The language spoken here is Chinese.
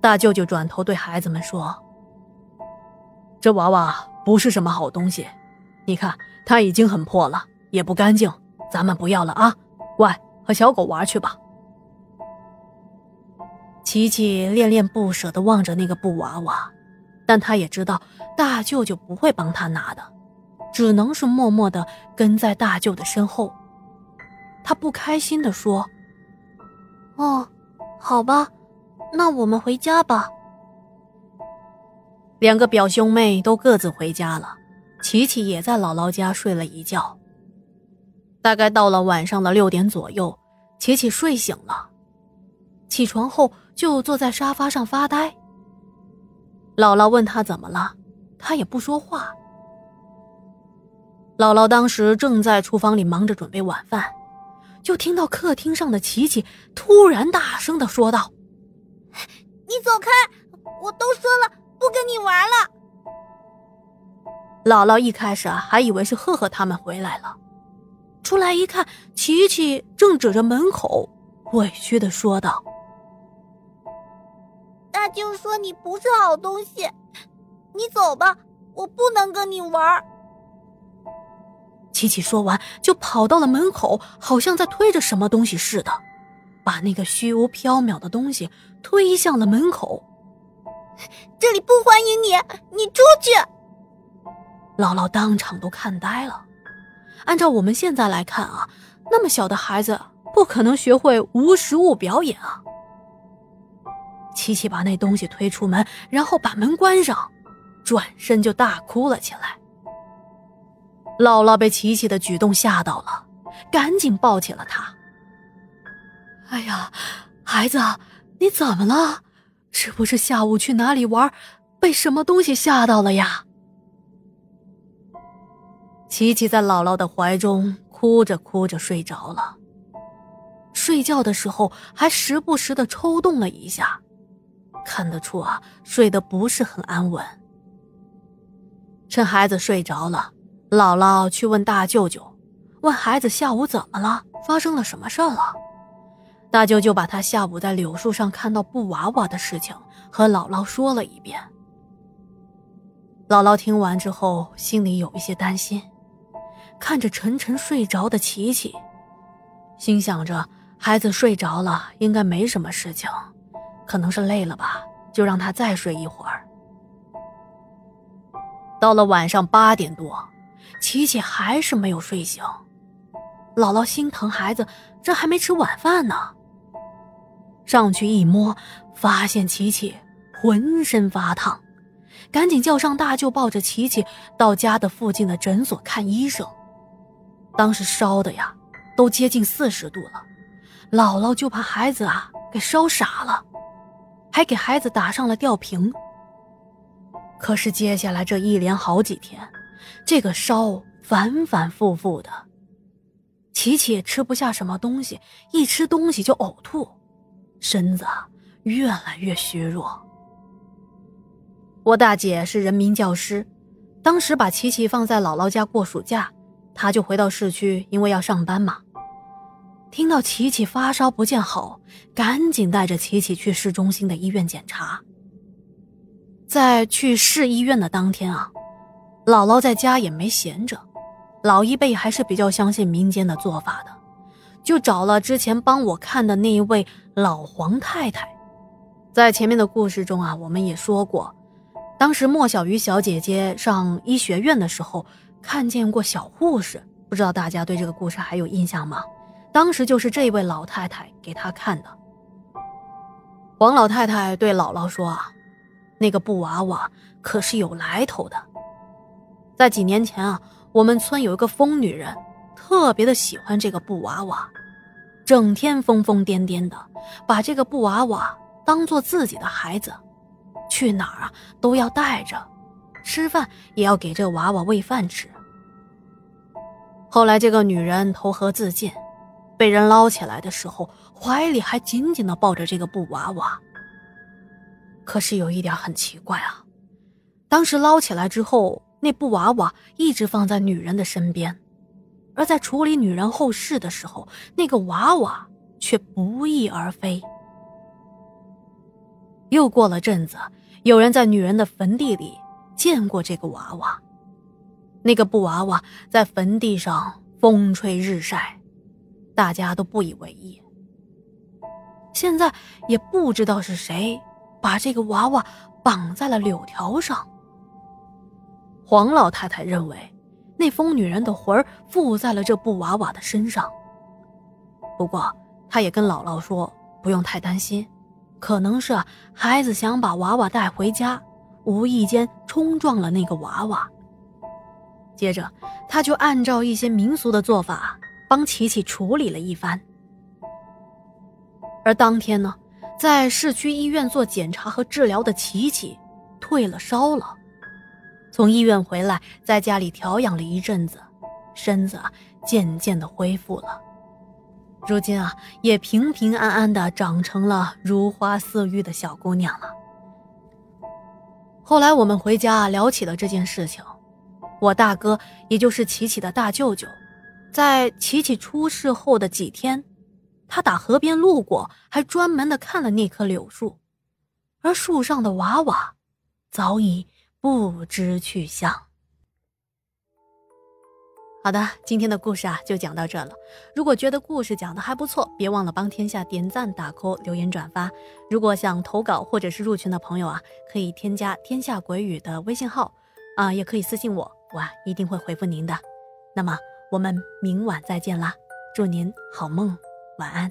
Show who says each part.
Speaker 1: 大舅舅转头对孩子们说：“这娃娃不是什么好东西，你看它已经很破了，也不干净，咱们不要了啊！乖，和小狗玩去吧。”琪琪恋恋不舍地望着那个布娃娃，但他也知道大舅舅不会帮他拿的，只能是默默地跟在大舅的身后。他不开心地说：“
Speaker 2: 哦，好吧，那我们回家吧。”
Speaker 1: 两个表兄妹都各自回家了，琪琪也在姥姥家睡了一觉。大概到了晚上的六点左右，琪琪睡醒了，起床后就坐在沙发上发呆。姥姥问他怎么了，他也不说话。姥姥当时正在厨房里忙着准备晚饭。就听到客厅上的琪琪突然大声的说道：“
Speaker 2: 你走开！我都说了不跟你玩了。”
Speaker 1: 姥姥一开始啊还以为是赫赫他们回来了，出来一看，琪琪正指着门口，委屈的说道：“
Speaker 2: 大舅说你不是好东西，你走吧，我不能跟你玩。”
Speaker 1: 琪琪说完，就跑到了门口，好像在推着什么东西似的，把那个虚无缥缈的东西推向了门口。
Speaker 2: 这里不欢迎你，你出去！
Speaker 1: 姥姥当场都看呆了。按照我们现在来看啊，那么小的孩子不可能学会无实物表演啊。琪琪把那东西推出门，然后把门关上，转身就大哭了起来。姥姥被琪琪的举动吓到了，赶紧抱起了他。哎呀，孩子，你怎么了？是不是下午去哪里玩，被什么东西吓到了呀？琪琪在姥姥的怀中哭着哭着睡着了，睡觉的时候还时不时的抽动了一下，看得出啊，睡得不是很安稳。趁孩子睡着了。姥姥去问大舅舅，问孩子下午怎么了，发生了什么事了。大舅舅把他下午在柳树上看到布娃娃的事情和姥姥说了一遍。姥姥听完之后，心里有一些担心，看着沉沉睡着的琪琪，心想着孩子睡着了，应该没什么事情，可能是累了吧，就让他再睡一会儿。到了晚上八点多。琪琪还是没有睡醒，姥姥心疼孩子，这还没吃晚饭呢。上去一摸，发现琪琪浑身发烫，赶紧叫上大舅，抱着琪琪到家的附近的诊所看医生。当时烧的呀，都接近四十度了，姥姥就怕孩子啊给烧傻了，还给孩子打上了吊瓶。可是接下来这一连好几天。这个烧反反复复的，琪琪也吃不下什么东西，一吃东西就呕吐，身子越来越虚弱。我大姐是人民教师，当时把琪琪放在姥姥家过暑假，她就回到市区，因为要上班嘛。听到琪琪发烧不见好，赶紧带着琪琪去市中心的医院检查。在去市医院的当天啊。姥姥在家也没闲着，老一辈还是比较相信民间的做法的，就找了之前帮我看的那一位老黄太太。在前面的故事中啊，我们也说过，当时莫小鱼小姐姐上医学院的时候看见过小护士，不知道大家对这个故事还有印象吗？当时就是这位老太太给她看的。黄老太太对姥姥说啊，那个布娃娃可是有来头的。在几年前啊，我们村有一个疯女人，特别的喜欢这个布娃娃，整天疯疯癫癫的，把这个布娃娃当做自己的孩子，去哪儿啊都要带着，吃饭也要给这娃娃喂饭吃。后来这个女人投河自尽，被人捞起来的时候，怀里还紧紧的抱着这个布娃娃。可是有一点很奇怪啊，当时捞起来之后。那布娃娃一直放在女人的身边，而在处理女人后事的时候，那个娃娃却不翼而飞。又过了阵子，有人在女人的坟地里见过这个娃娃。那个布娃娃在坟地上风吹日晒，大家都不以为意。现在也不知道是谁把这个娃娃绑在了柳条上。黄老太太认为，那疯女人的魂儿附在了这布娃娃的身上。不过，她也跟姥姥说，不用太担心，可能是孩子想把娃娃带回家，无意间冲撞了那个娃娃。接着，他就按照一些民俗的做法，帮琪琪处理了一番。而当天呢，在市区医院做检查和治疗的琪琪，退了烧了。从医院回来，在家里调养了一阵子，身子渐渐的恢复了。如今啊，也平平安安的长成了如花似玉的小姑娘了。后来我们回家聊起了这件事情。我大哥，也就是琪琪的大舅舅，在琪琪出事后的几天，他打河边路过，还专门的看了那棵柳树，而树上的娃娃早已不知去向。好的，今天的故事啊就讲到这了。如果觉得故事讲的还不错，别忘了帮天下点赞、打 call、留言、转发。如果想投稿或者是入群的朋友啊，可以添加天下鬼语的微信号，啊，也可以私信我。我啊一定会回复您的，那么我们明晚再见啦！祝您好梦，晚安。